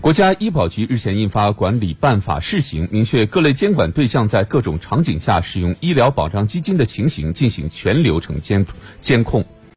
国家医保局日前印发管理办法试行明确各类监管对象在各种场景下使用医疗保障基金的情形进行全流程监监控。